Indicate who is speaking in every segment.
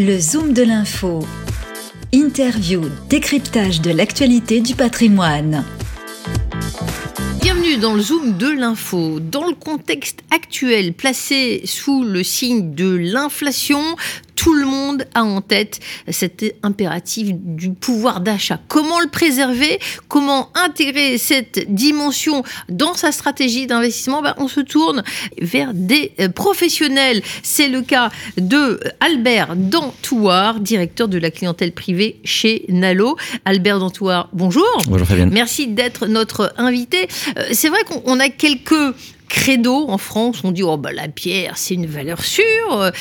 Speaker 1: Le Zoom de l'info. Interview, décryptage de l'actualité du patrimoine.
Speaker 2: Bienvenue dans le Zoom de l'info. Dans le contexte actuel placé sous le signe de l'inflation, tout le monde a en tête cet impératif du pouvoir d'achat. Comment le préserver? Comment intégrer cette dimension dans sa stratégie d'investissement? Ben, On se tourne vers des euh, professionnels. C'est le cas de Albert Dantouard, directeur de la clientèle privée chez Nalo. Albert Dantouard, bonjour.
Speaker 3: Bonjour Fabienne.
Speaker 2: Merci d'être notre invité. Euh, c'est vrai qu'on a quelques credo en France, on dit oh bah la pierre c'est une valeur sûre,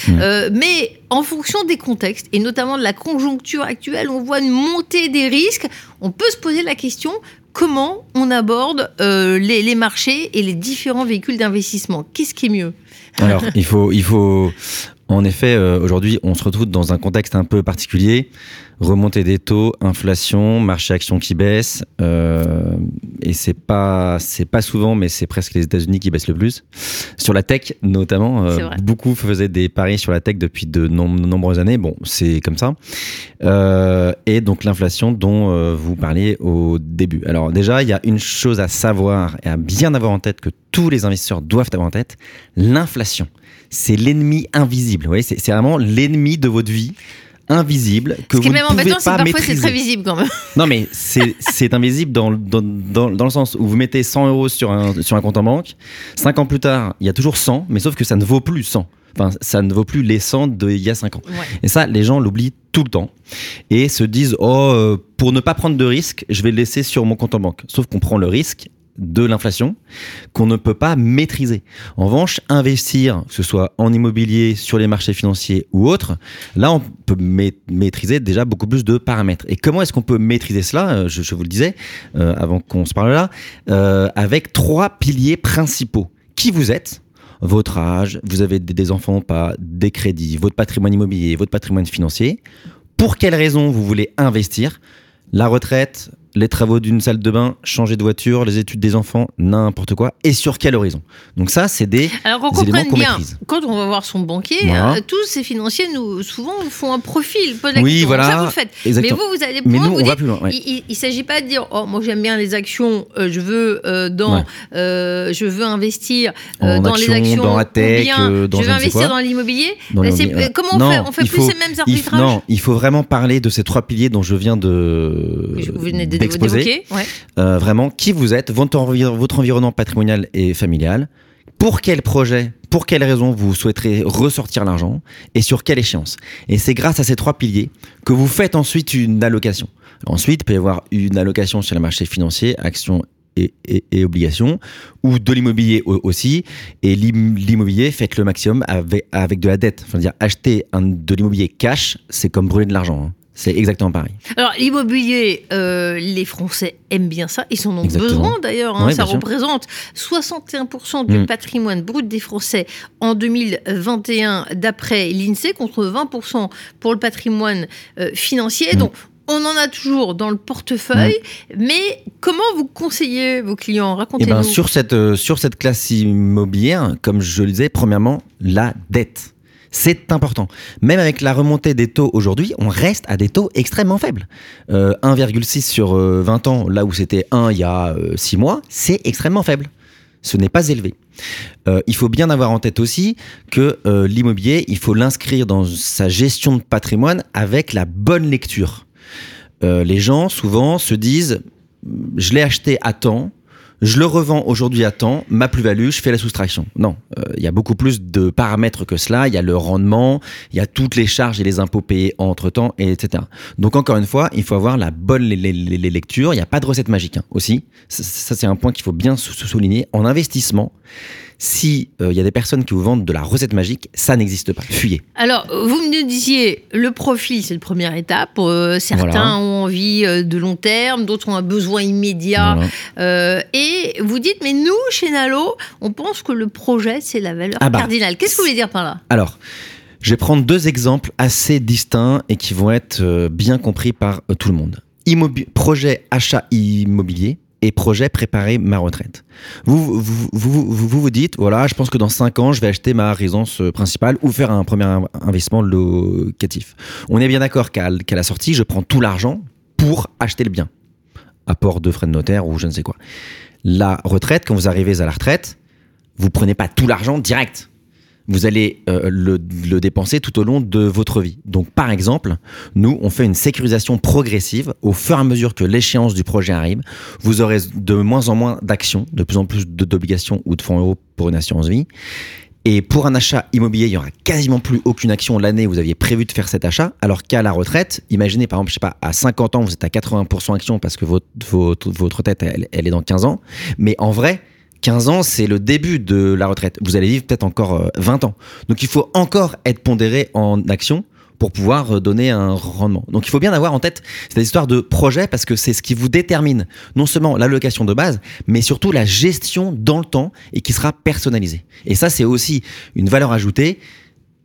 Speaker 2: mmh. euh, mais en fonction des contextes et notamment de la conjoncture actuelle, on voit une montée des risques. On peut se poser la question comment on aborde euh, les, les, marchés et les différents véhicules d'investissement? Qu'est-ce qui est mieux?
Speaker 3: Alors il faut il faut en effet, euh, aujourd'hui, on se retrouve dans un contexte un peu particulier. Remontée des taux, inflation, marché action qui baisse, euh, et c'est pas c'est pas souvent, mais c'est presque les États-Unis qui baissent le plus. Sur la tech, notamment, euh, beaucoup faisaient des paris sur la tech depuis de nombreuses années. Bon, c'est comme ça. Et donc l'inflation dont vous parliez au début. Alors déjà, il y a une chose à savoir et à bien avoir en tête que tous les investisseurs doivent avoir en tête l'inflation c'est l'ennemi invisible. Oui, c'est vraiment l'ennemi de votre vie invisible que
Speaker 2: Ce qui
Speaker 3: vous
Speaker 2: est même
Speaker 3: ne pouvez
Speaker 2: embêtant, c'est que parfois c'est très visible quand même.
Speaker 3: Non, mais c'est invisible dans, dans, dans, dans, le sens où vous mettez 100 euros sur un, sur un compte en banque. Cinq ans plus tard, il y a toujours 100, mais sauf que ça ne vaut plus 100. Enfin, ça ne vaut plus les 100 d'il y a 5 ans.
Speaker 2: Ouais.
Speaker 3: Et ça, les gens l'oublient tout le temps et se disent Oh, euh, pour ne pas prendre de risque, je vais le laisser sur mon compte en banque. Sauf qu'on prend le risque de l'inflation qu'on ne peut pas maîtriser. En revanche, investir, que ce soit en immobilier, sur les marchés financiers ou autres, là, on peut ma maîtriser déjà beaucoup plus de paramètres. Et comment est-ce qu'on peut maîtriser cela je, je, vous le disais euh, avant qu'on se parle là, euh, avec trois piliers principaux. Qui vous êtes votre âge, vous avez des enfants ou pas, des crédits, votre patrimoine immobilier, votre patrimoine financier. Pour quelles raisons vous voulez investir? La retraite, les travaux d'une salle de bain, changer de voiture, les études des enfants, n'importe quoi, et sur quel horizon? Donc ça, c'est des
Speaker 2: Alors qu'on
Speaker 3: éléments
Speaker 2: comprenne
Speaker 3: qu'on
Speaker 2: bien,
Speaker 3: maîtrise.
Speaker 2: quand on va voir son banquier,
Speaker 3: Voilà.
Speaker 2: euh, tous ces financiers, nous, souvent, font un profil. posent la
Speaker 3: Oui,
Speaker 2: question.
Speaker 3: voilà,
Speaker 2: Ça, vous le faites.
Speaker 3: exactement.
Speaker 2: Mais vous, vous allez plus
Speaker 3: Mais
Speaker 2: loin,
Speaker 3: nous,
Speaker 2: vous
Speaker 3: on va
Speaker 2: dites,
Speaker 3: plus loin, ouais.
Speaker 2: Il ne s'agit pas de dire, oh, moi j'aime bien les actions, euh, je veux euh, dans,
Speaker 3: Ouais.
Speaker 2: je veux investir dans
Speaker 3: action,
Speaker 2: les actions,
Speaker 3: dans la tech,
Speaker 2: bien
Speaker 3: dans
Speaker 2: je veux investir dans l'immobilier. Euh, Comment on
Speaker 3: Non,
Speaker 2: fait On fait plus
Speaker 3: faut-
Speaker 2: ces mêmes
Speaker 3: il
Speaker 2: arbitrages
Speaker 3: Non, il faut vraiment parler de ces trois piliers dont je viens de
Speaker 2: Vous venez de-
Speaker 3: d'exposer.
Speaker 2: Ouais.
Speaker 3: Euh, vraiment, qui vous êtes, votre, envi- votre environnement patrimonial et familial, pour quel projet, pour quelles raisons vous souhaiterez ressortir l'argent et sur quelle échéance? Et c'est grâce à ces trois piliers que vous faites ensuite une allocation. Ensuite, il peut y avoir une allocation sur les marchés financiers, actions et, et- et obligations, ou de l'immobilier au- aussi. Et l'im- l'immobilier, faites le maximum avec, avec de la dette. Enfin, dire acheter un, de l'immobilier cash, c'est comme brûler de l'argent. hein. C'est exactement pareil.
Speaker 2: Alors l'immobilier, euh, les Français aiment bien ça, ils en ont
Speaker 3: Exactement.
Speaker 2: besoin d'ailleurs. hein.
Speaker 3: Ouais,
Speaker 2: ça
Speaker 3: sûr.
Speaker 2: représente 61% du
Speaker 3: Mm.
Speaker 2: patrimoine brut des Français en 2021 d'après l'INSEE contre 20% pour le patrimoine euh, financier.
Speaker 3: Mm.
Speaker 2: Donc on en a toujours dans le portefeuille, mais comment vous conseillez vos clients?
Speaker 3: Eh
Speaker 2: Racontez-nous.
Speaker 3: ben, sur cette, euh, sur cette classe immobilière, comme je le disais, premièrement, la dette. C'est important. Même avec la remontée des taux aujourd'hui, on reste à des taux extrêmement faibles. Euh, 1,6 sur euh, 20 ans, là où c'était 1 il y a 6 mois, c'est extrêmement faible. Ce n'est pas élevé. Euh, il faut bien avoir en tête aussi que euh, l'immobilier, il faut l'inscrire dans sa gestion de patrimoine avec la bonne lecture. Euh, les gens souvent se disent, je l'ai acheté à temps, je le revends aujourd'hui à temps, ma plus-value, je fais la soustraction. Non, euh, il y a beaucoup plus de paramètres que cela. Il y a le rendement, il y a toutes les charges et les impôts payés entre-temps, et etc. Donc encore une fois, il faut avoir la bonne les, les- les- lectures. Il n'y a pas de recette magique hein, aussi. Ça, c'est un point qu'il faut bien sou- sou- souligner. En investissement, si euh, il y a des personnes qui vous vendent de la recette magique, ça n'existe pas. Fuyez.
Speaker 2: Alors, vous me disiez, le profil, c'est la première étape. Euh, certains
Speaker 3: Voilà.
Speaker 2: ont envie euh, de long terme, d'autres ont un besoin immédiat.
Speaker 3: Voilà.
Speaker 2: Euh, et vous dites, mais nous, chez Nalo, on pense que le projet, c'est la valeur
Speaker 3: Ah bah.
Speaker 2: cardinale. Qu'est-ce que vous voulez dire par là?
Speaker 3: Alors, je vais prendre deux exemples assez distincts et qui vont être euh, bien compris par euh, tout le monde. Projet achat immobilier, et projet préparer ma retraite. Vous vous, vous, vous, vous, dites, voilà, je pense que dans 5 ans, je vais acheter ma résidence euh, principale ou faire un premier investissement locatif. On est bien d'accord qu'à la sortie, je prends tout l'argent pour acheter le bien. Apport de frais de notaire ou je ne sais quoi. La retraite, quand vous arrivez à la retraite, vous prenez pas tout l'argent direct vous allez euh, le, dépenser tout au long de votre vie. Donc par exemple, nous, on fait une sécurisation progressive au fur et à mesure que l'échéance du projet arrive. Vous aurez de moins en moins d'actions, de plus en plus d'obligations ou de fonds euros pour une assurance vie. Et pour un achat immobilier, il y aura quasiment plus aucune action l'année où vous aviez prévu de faire cet achat, alors qu'à la retraite, imaginez par exemple, je sais pas, à 50 ans, vous êtes à 80% action parce que votre, votre, elle, elle est dans 15 ans. Mais en vrai, 15 ans, c'est le début de la retraite. Vous allez vivre peut-être encore 20 euh, ans. Donc il faut encore être pondéré en action pour pouvoir euh, donner un rendement. Donc il faut bien avoir en tête cette histoire de projet parce que c'est ce qui vous détermine non seulement l'allocation de base, mais surtout la gestion dans le temps et qui sera personnalisée. Et ça, c'est aussi une valeur ajoutée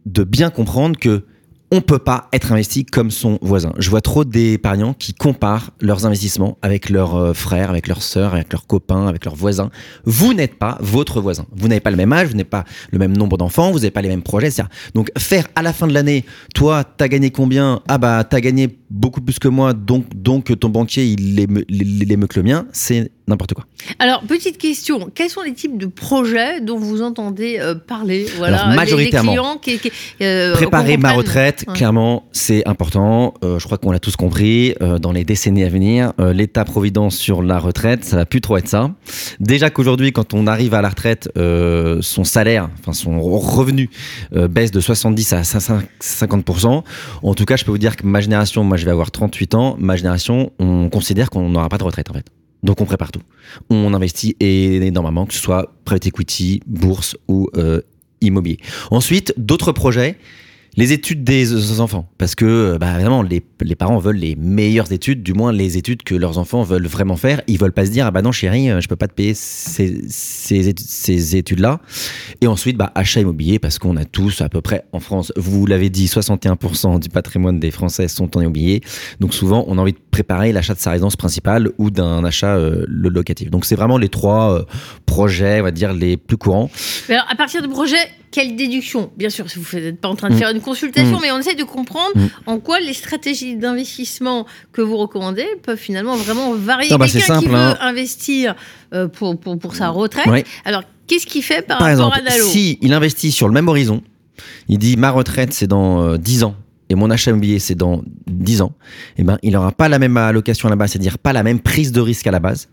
Speaker 3: de bien comprendre que on peut pas être investi comme son voisin. Je vois trop d'épargnants qui comparent leurs investissements avec leurs euh, frères, avec leurs sœurs, avec leurs copains, avec leurs voisins. Vous n'êtes pas votre voisin. Vous n'avez pas le même âge, vous n'avez pas le même nombre d'enfants, vous n'avez pas les mêmes projets, etc. Donc faire à la fin de l'année, toi, t'as gagné combien? Ah bah t'as gagné beaucoup plus que moi, donc donc ton banquier il est, le mien, c'est n'importe quoi.
Speaker 2: Alors, petite question, quels sont les types de projets dont vous entendez euh, parler?
Speaker 3: Voilà, majoritairement, qui, euh, préparer ma retraite, clairement, c'est important. Euh, je crois qu'on l'a tous compris. dans les décennies à venir, l'État-providence sur la retraite, ça va plus trop être ça. Déjà qu'aujourd'hui, quand on arrive à la retraite, son salaire, enfin son revenu, baisse de 70 à 50%. En tout cas, je peux vous dire que ma génération, moi je vais avoir 38 ans, ma génération, on considère qu'on n'aura pas de retraite en fait. Donc on prépare tout. On investit énormément, que ce soit private equity, bourse ou euh, immobilier. Ensuite, d'autres projets les études des enfants, parce que bah, évidemment les, les, parents veulent les meilleures études, du moins les études que leurs enfants veulent vraiment faire. Ils veulent pas se dire ah bah non chérie, euh, je peux pas te payer ces, ces, ces études-là. Et ensuite bah, achat immobilier, parce qu'on a tous à peu près en France, vous l'avez dit, 61% du patrimoine des Français sont en immobilier. Donc souvent on a envie de préparer l'achat de sa résidence principale ou d'un achat euh, locatif. Donc c'est vraiment les trois euh, projets, on va dire les plus courants.
Speaker 2: alors à partir de projets quelle déduction? Bien sûr, vous n'êtes pas en train de mm. faire une consultation, mm. mais on essaie de comprendre mm. en quoi les stratégies d'investissement que vous recommandez peuvent finalement vraiment varier.
Speaker 3: Bah, Quelqu'un qui veut hein.
Speaker 2: investir euh, pour, pour, pour, sa retraite, alors qu'est-ce qu'il fait par,
Speaker 3: rapport
Speaker 2: à Dalo?
Speaker 3: Si il investit sur le même horizon, il dit ma retraite c'est dans 10 euh, ans et mon achat immobilier c'est dans 10 ans, eh ben, il n'aura pas la même allocation à la base, c'est-à-dire pas la même prise de risque à la base.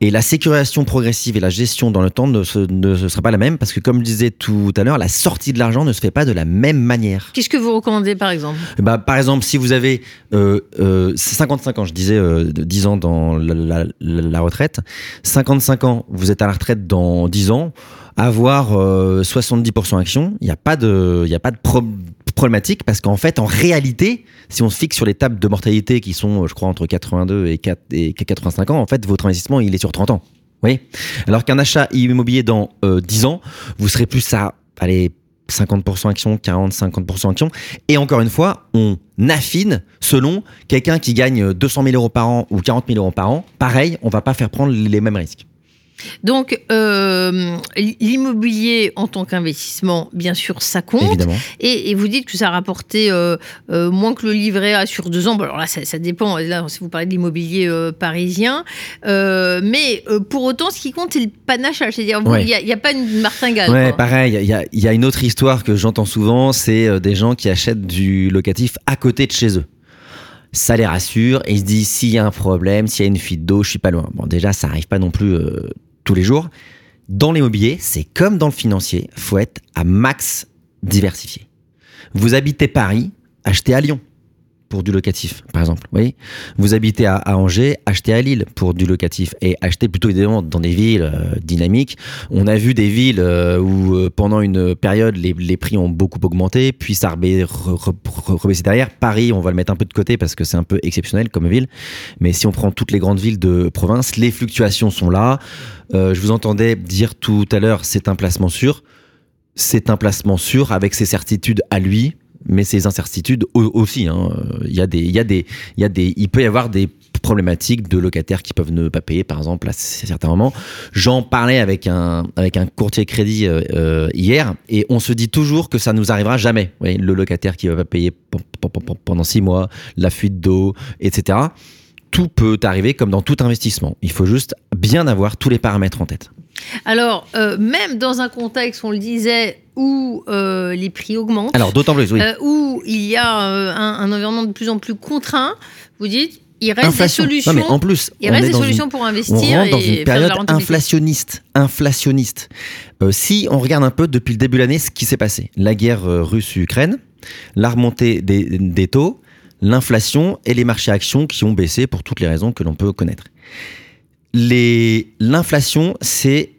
Speaker 3: Et la sécurisation progressive et la gestion dans le temps ne, sera pas la même parce que, comme je disais tout à l'heure, la sortie de l'argent ne se fait pas de la même manière.
Speaker 2: Qu'est-ce que vous recommandez par exemple?
Speaker 3: Bah, Par exemple, si vous avez euh, 55 euh, ans, je disais euh, 10 ans dans la, la, retraite, 55 ans, vous êtes à la retraite dans 10 ans, avoir 70% euh, action, il n'y a pas de, y a pas de problématique parce qu'en fait, en réalité, si on se fixe sur les tables de mortalité qui sont, je crois, entre 82 et, 4, et 85 ans, en fait, votre investissement, il est sur 30 ans. Oui. Alors qu'un achat immobilier dans 10 euh, ans, vous serez plus à, allez, 50% action, 40, 50% action. Et encore une fois, on affine selon quelqu'un qui gagne 200 000 euros par an ou 40 000 euros par an. Pareil, on va pas faire prendre les mêmes risques.
Speaker 2: Donc, euh, l'immobilier en tant qu'investissement, bien sûr, ça compte. Et, vous dites que ça a rapporté euh, euh, moins que le livret A sur deux ans. Bon, alors là, ça, dépend. Là, si vous parlez de l'immobilier parisien. mais pour autant, ce qui compte, c'est le panachage. C'est-à-dire, il n'y a, pas une martingale.
Speaker 3: Ouais, pareil. Il y a, une autre histoire que j'entends souvent c'est des gens qui achètent du locatif à côté de chez eux ça les rassure et ils se disent s'il y a un problème, s'il y a une fuite d'eau, je suis pas loin. Bon, déjà, ça arrive pas non plus tous les jours. Dans l'immobilier, c'est comme dans le financier, faut être à max diversifié. Vous habitez Paris, achetez à Lyon pour du locatif, par exemple. Vous, habitez à, Angers, achetez à Lille pour du locatif et achetez plutôt évidemment dans des villes euh, dynamiques. On a vu des villes euh, où euh, pendant une période les, les, prix ont beaucoup augmenté, puis ça a rebaissé derrière. Paris, on va le mettre un peu de côté parce que c'est un peu exceptionnel comme ville. Mais si on prend toutes les grandes villes de province, les fluctuations sont là. je vous entendais dire tout à l'heure, c'est un placement sûr. C'est un placement sûr avec ses certitudes à lui mais ces incertitudes aussi. Hein. Il, y a des, il, y a des, il, y a des, il peut y avoir des problématiques de locataires qui peuvent ne pas payer, par exemple, à certains moments. J'en parlais avec un, avec un courtier crédit euh, euh, hier et on se dit toujours que ça nous arrivera jamais. Le locataire qui va pas payer pendant six mois, la fuite d'eau, etc. Tout peut arriver comme dans tout investissement. Il faut juste bien avoir tous les paramètres en tête.
Speaker 2: Alors, euh, même dans un contexte, on le disait, où euh, les prix augmentent,
Speaker 3: Alors, d'autant plus, oui.
Speaker 2: euh, où il y a euh, un, un environnement de plus en plus contraint, vous dites, il reste
Speaker 3: Inflation.
Speaker 2: des solutions.
Speaker 3: Non, mais en plus,
Speaker 2: il
Speaker 3: on
Speaker 2: reste
Speaker 3: est
Speaker 2: des solutions
Speaker 3: une-
Speaker 2: pour
Speaker 3: on
Speaker 2: investir
Speaker 3: rentre dans
Speaker 2: et
Speaker 3: une période inflationniste. Inflationniste. Si on regarde un peu depuis le début de l'année ce qui s'est passé, la guerre russe-Ukraine, la remontée des, des taux, l'inflation et les marchés actions qui ont baissé pour toutes les raisons que l'on peut connaître. L'inflation, c'est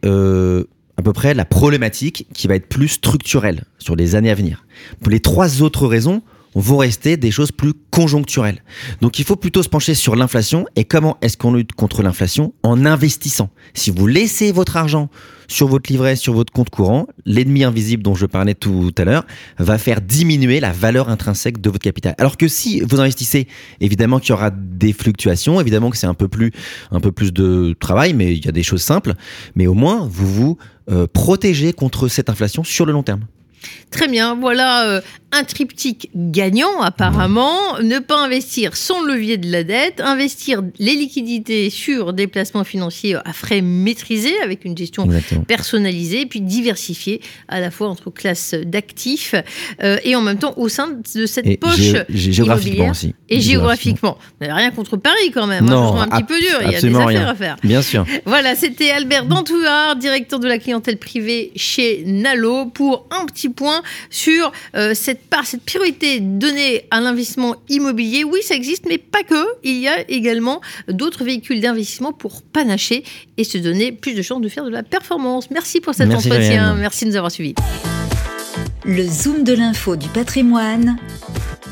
Speaker 3: à peu près la problématique qui va être plus structurelle sur les années à venir. Pour les trois autres raisons vont rester des choses plus conjoncturelles. Donc il faut plutôt se pencher sur l'inflation et comment est-ce qu'on lutte contre l'inflation en investissant. Si vous laissez votre argent sur votre livret, sur votre compte courant, l'ennemi invisible dont je parlais tout à l'heure va faire diminuer la valeur intrinsèque de votre capital. Alors que si vous investissez, évidemment qu'il y aura des fluctuations, évidemment que c'est un peu plus un peu plus de travail, mais il y a des choses simples. Mais au moins vous vous euh, protégez contre cette inflation sur le long terme.
Speaker 2: Très bien, voilà euh, un triptyque gagnant apparemment. Ne pas investir sans levier de la dette, investir les liquidités sur des placements financiers à frais maîtrisés avec une gestion
Speaker 3: Exactement.
Speaker 2: personnalisée, puis diversifiée à la fois entre classes d'actifs euh, et en même temps au sein de cette
Speaker 3: Et
Speaker 2: poche
Speaker 3: gé- gé- géographiquement aussi.
Speaker 2: et géographiquement. N'avez rien contre Paris quand même, hein,
Speaker 3: Non,
Speaker 2: trouve un petit peu dur, il y a des affaires
Speaker 3: rien.
Speaker 2: à faire.
Speaker 3: Bien sûr.
Speaker 2: Voilà, c'était Albert Dantouard, directeur de la clientèle privée chez Nalo, pour un petit point sur euh, cette part, cette priorité donnée à l'investissement immobilier. Oui, ça existe, mais pas que. Il y a également d'autres véhicules d'investissement pour panacher et se donner plus de chances de faire de la performance. Merci pour cet
Speaker 3: Merci,
Speaker 2: entretien. Merci de nous avoir suivis.
Speaker 1: Le Zoom de l'info du patrimoine,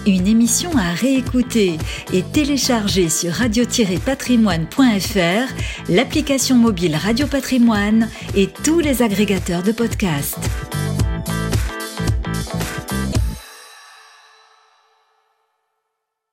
Speaker 1: une émission à réécouter et télécharger sur radio-patrimoine.fr, l'application mobile Radio Patrimoine et tous les agrégateurs de podcasts.